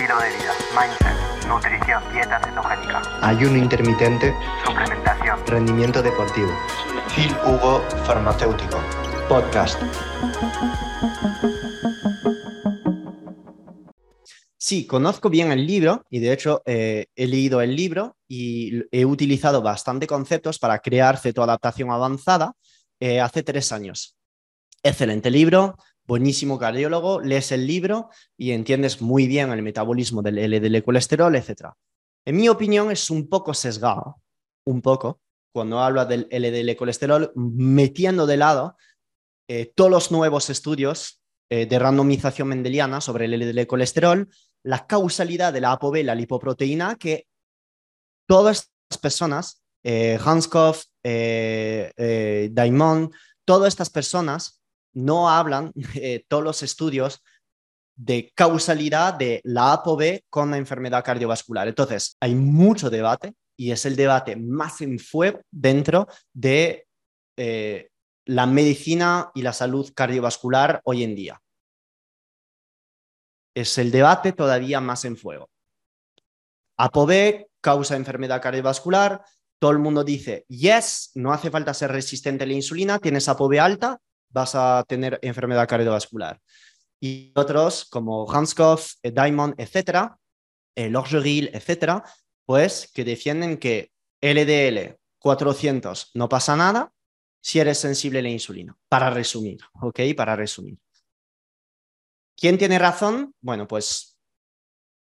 estilo de vida, mindset, nutrición, dieta cetogénica, ayuno intermitente, suplementación, rendimiento deportivo. Phil Hugo Farmacéutico, podcast. Sí, conozco bien el libro y de hecho eh, he leído el libro y he utilizado bastante conceptos para crear cetoadaptación avanzada eh, hace tres años. Excelente libro, buenísimo cardiólogo, lees el libro y entiendes muy bien el metabolismo del LDL colesterol, etc. En mi opinión es un poco sesgado, un poco, cuando habla del LDL colesterol, metiendo de lado eh, todos los nuevos estudios eh, de randomización mendeliana sobre el LDL colesterol, la causalidad de la ApoB, la lipoproteína, que todas las personas, eh, Hanskoff, Daimon, todas estas personas no hablan eh, todos los estudios de causalidad de la ApoB con la enfermedad cardiovascular. Entonces, hay mucho debate y es el debate más en fuego dentro de eh, la medicina y la salud cardiovascular hoy en día. Es el debate todavía más en fuego. ApoB causa enfermedad cardiovascular. Todo el mundo dice, yes, no hace falta ser resistente a la insulina, tienes ApoB alta, vas a tener enfermedad cardiovascular. Y otros como Hanskoff, eh, Diamond, etcétera, el Orgeril, etcétera, pues que defienden que LDL 400 no pasa nada si eres sensible a la insulina. Para resumir, ¿ok? Para resumir. ¿Quién tiene razón? Bueno, pues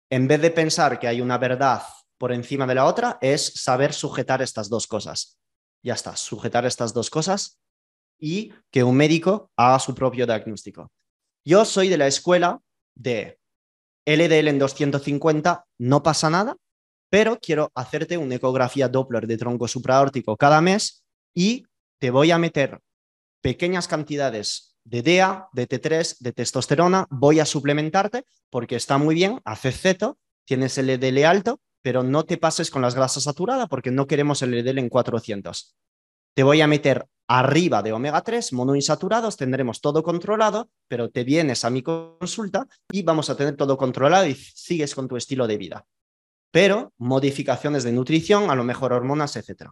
en vez de pensar que hay una verdad por encima de la otra, es saber sujetar estas dos cosas. Ya está, sujetar estas dos cosas y que un médico haga su propio diagnóstico. Yo soy de la escuela de LDL en 250, no pasa nada, pero quiero hacerte una ecografía Doppler de tronco supraórtico cada mes y te voy a meter pequeñas cantidades de DEA, de T3, de testosterona, voy a suplementarte porque está muy bien, haces ceto, tienes LDL alto, pero no te pases con las grasas saturadas porque no queremos LDL en 400. Te voy a meter arriba de omega 3, monoinsaturados, tendremos todo controlado, pero te vienes a mi consulta y vamos a tener todo controlado y sigues con tu estilo de vida. Pero modificaciones de nutrición, a lo mejor hormonas, etc.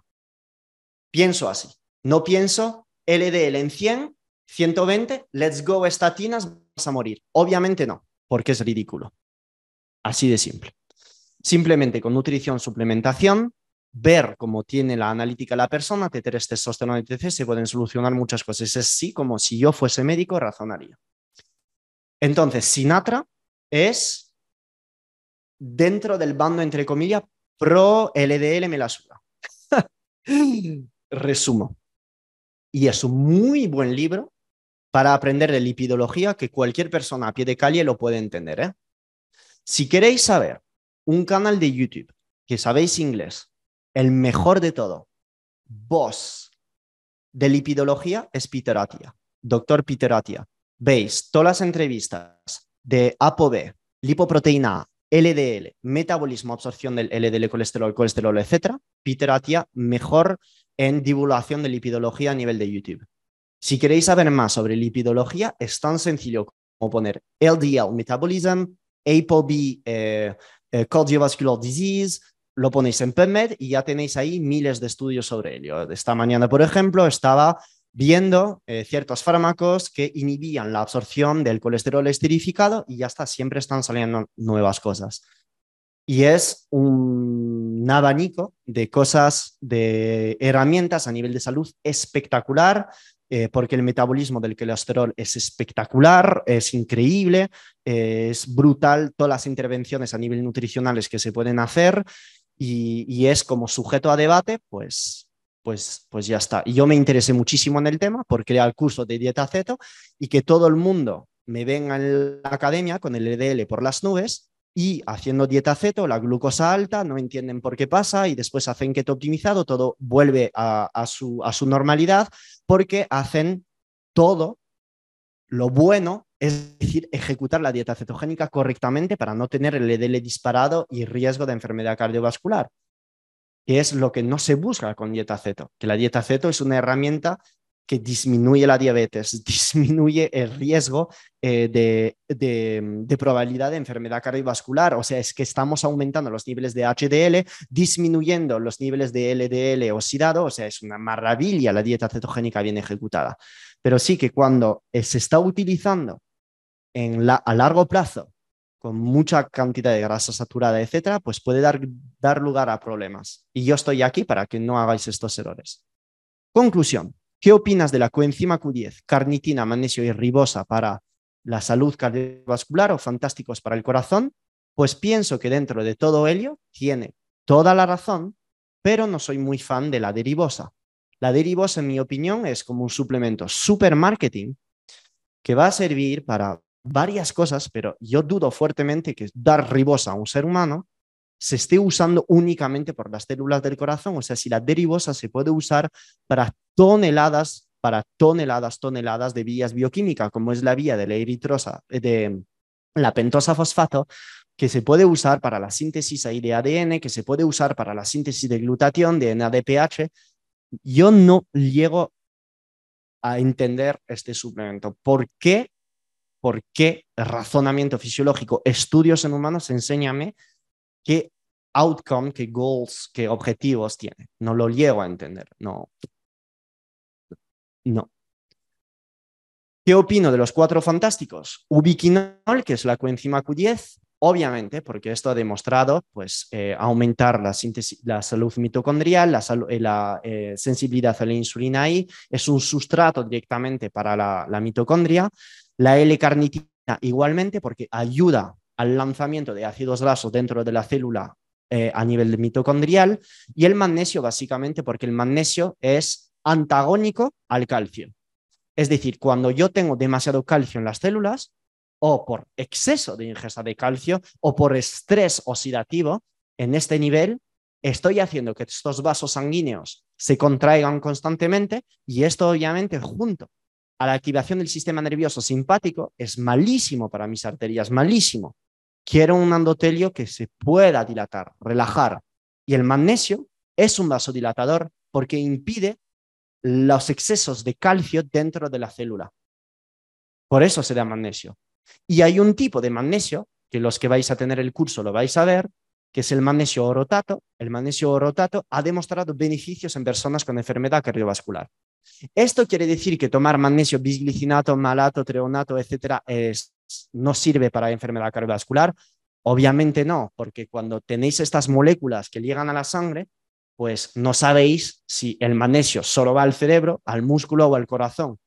Pienso así. No pienso LDL en 100, 120, let's go estatinas, vas a morir. Obviamente no, porque es ridículo. Así de simple. Simplemente con nutrición, suplementación, ver cómo tiene la analítica la persona, T3, testosterona, etc., se pueden solucionar muchas cosas. Es así como si yo fuese médico razonaría. Entonces, Sinatra es dentro del bando, entre comillas, pro LDL me la suda. Resumo. Y es un muy buen libro para aprender de lipidología que cualquier persona a pie de calle lo puede entender. ¿eh? Si queréis saber un canal de YouTube que sabéis inglés, el mejor de todo, boss de lipidología es Peter Atia, doctor Peter Atia. Veis todas las entrevistas de ApoB, lipoproteína LDL, metabolismo, absorción del LDL, colesterol, colesterol, etc. Peter Atia, mejor en divulgación de lipidología a nivel de YouTube. Si queréis saber más sobre lipidología, es tan sencillo como poner LDL metabolism, ApoB eh, eh, cardiovascular disease, lo ponéis en PubMed y ya tenéis ahí miles de estudios sobre ello. Esta mañana, por ejemplo, estaba viendo eh, ciertos fármacos que inhibían la absorción del colesterol esterificado y ya está, siempre están saliendo nuevas cosas. Y es un abanico de cosas, de herramientas a nivel de salud espectacular, eh, porque el metabolismo del colesterol es espectacular, es increíble, es brutal todas las intervenciones a nivel nutricionales que se pueden hacer y, es como sujeto a debate, pues, pues, pues ya está. Y yo me interesé muchísimo en el tema por crear el curso de dieta ceto y que todo el mundo me venga en la academia con el EDL por las nubes y haciendo dieta ceto, la glucosa alta, no entienden por qué pasa y después hacen keto optimizado, todo vuelve a, su, a su normalidad porque hacen todo lo bueno es decir, ejecutar la dieta cetogénica correctamente para no tener el LDL disparado y riesgo de enfermedad cardiovascular, que es lo que no se busca con dieta ceto, que la dieta ceto es una herramienta que disminuye la diabetes, disminuye el riesgo eh, de, de, probabilidad de enfermedad cardiovascular. O sea, es que estamos aumentando los niveles de HDL, disminuyendo los niveles de LDL oxidado. O sea, es una maravilla la dieta cetogénica bien ejecutada. Pero sí que cuando eh, se está utilizando en la, a largo plazo con mucha cantidad de grasa saturada, etcétera, pues puede dar, dar lugar a problemas. Y yo estoy aquí para que no hagáis estos errores. Conclusión. ¿Qué opinas de la coenzima Q10, carnitina, magnesio y ribosa para la salud cardiovascular o fantásticos para el corazón? Pues pienso que dentro de todo ello tiene toda la razón, pero no soy muy fan de la derivosa. La derivosa, en mi opinión, es como un suplemento super marketing que va a servir para varias cosas, pero yo dudo fuertemente que dar ribosa a un ser humano se esté usando únicamente por las células del corazón. O sea, si la derivosa se puede usar para toneladas, para toneladas, toneladas de vías bioquímicas, como es la vía de la eritrosa, de la pentosa fosfato, que se puede usar para la síntesis ahí de ADN, que se puede usar para la síntesis de glutatión, de NADPH. Yo no llego a entender este suplemento. ¿Por qué por qué razonamiento fisiológico, estudios en humanos, enséñame qué outcome, qué goals, qué objetivos tiene. No lo llego a entender, no. No. ¿Qué opino de los cuatro fantásticos? Ubiquinol, que es la coenzima Q10, obviamente, porque esto ha demostrado pues, eh, aumentar la, síntesis, la salud mitocondrial, la, eh, eh, sensibilidad a la insulina ahí, es un sustrato directamente para la, la mitocondria. La L-carnitina igualmente porque ayuda al lanzamiento de ácidos grasos dentro de la célula eh, a nivel mitocondrial y el magnesio básicamente porque el magnesio es antagónico al calcio. Es decir, cuando yo tengo demasiado calcio en las células o por exceso de ingesta de calcio o por estrés oxidativo en este nivel, estoy haciendo que estos vasos sanguíneos se contraigan constantemente y esto obviamente junto a la activación del sistema nervioso simpático es malísimo para mis arterias, malísimo. Quiero un endotelio que se pueda dilatar, relajar. Y el magnesio es un vasodilatador porque impide los excesos de calcio dentro de la célula. Por eso se da magnesio. Y hay un tipo de magnesio, que los que vais a tener el curso lo vais a ver, que es el magnesio orotato. El magnesio orotato ha demostrado beneficios en personas con enfermedad cardiovascular. Esto quiere decir que tomar magnesio bisglicinato, malato, treonato, etcétera, no sirve para enfermedad cardiovascular. Obviamente no, porque cuando tenéis estas moléculas que llegan a la sangre, pues no sabéis si el magnesio solo va al cerebro, al músculo o al corazón.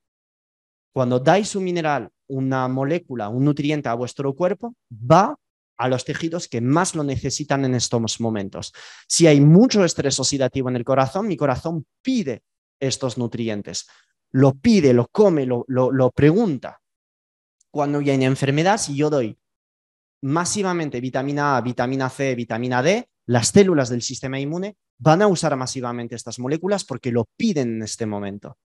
Cuando dais un mineral, una molécula, un nutriente a vuestro cuerpo, va a los tejidos que más lo necesitan en estos momentos. Si hay mucho estrés oxidativo en el corazón, mi corazón pide estos nutrientes. Lo pide, lo come, lo, lo, pregunta. Cuando hay enfermedad, si yo doy masivamente vitamina A, vitamina C, vitamina D, las células del sistema inmune van a usar masivamente estas moléculas porque lo piden en este momento.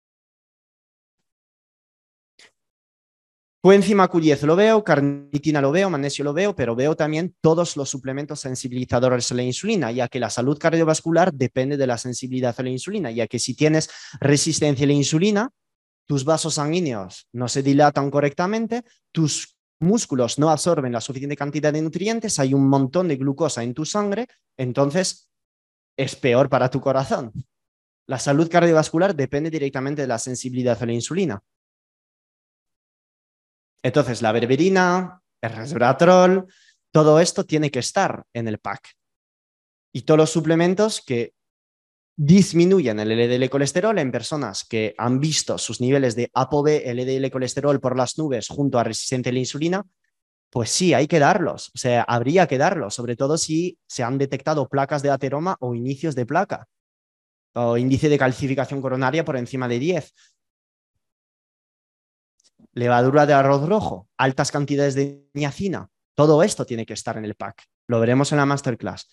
Coenzima Q10 lo veo, carnitina lo veo, magnesio lo veo, pero veo también todos los suplementos sensibilizadores a la insulina, ya que la salud cardiovascular depende de la sensibilidad a la insulina, ya que si tienes resistencia a la insulina, tus vasos sanguíneos no se dilatan correctamente, tus músculos no absorben la suficiente cantidad de nutrientes, hay un montón de glucosa en tu sangre, entonces es peor para tu corazón. La salud cardiovascular depende directamente de la sensibilidad a la insulina. Entonces, la berberina, el resveratrol, todo esto tiene que estar en el pack. Y todos los suplementos que disminuyen el LDL colesterol en personas que han visto sus niveles de ApoB, LDL colesterol por las nubes junto a resistencia a la insulina, pues sí, hay que darlos. O sea, habría que darlos, sobre todo si se han detectado placas de ateroma o inicios de placa o índice de calcificación coronaria por encima de 10 levadura de arroz rojo, altas cantidades de niacina. Todo esto tiene que estar en el pack. Lo veremos en la masterclass.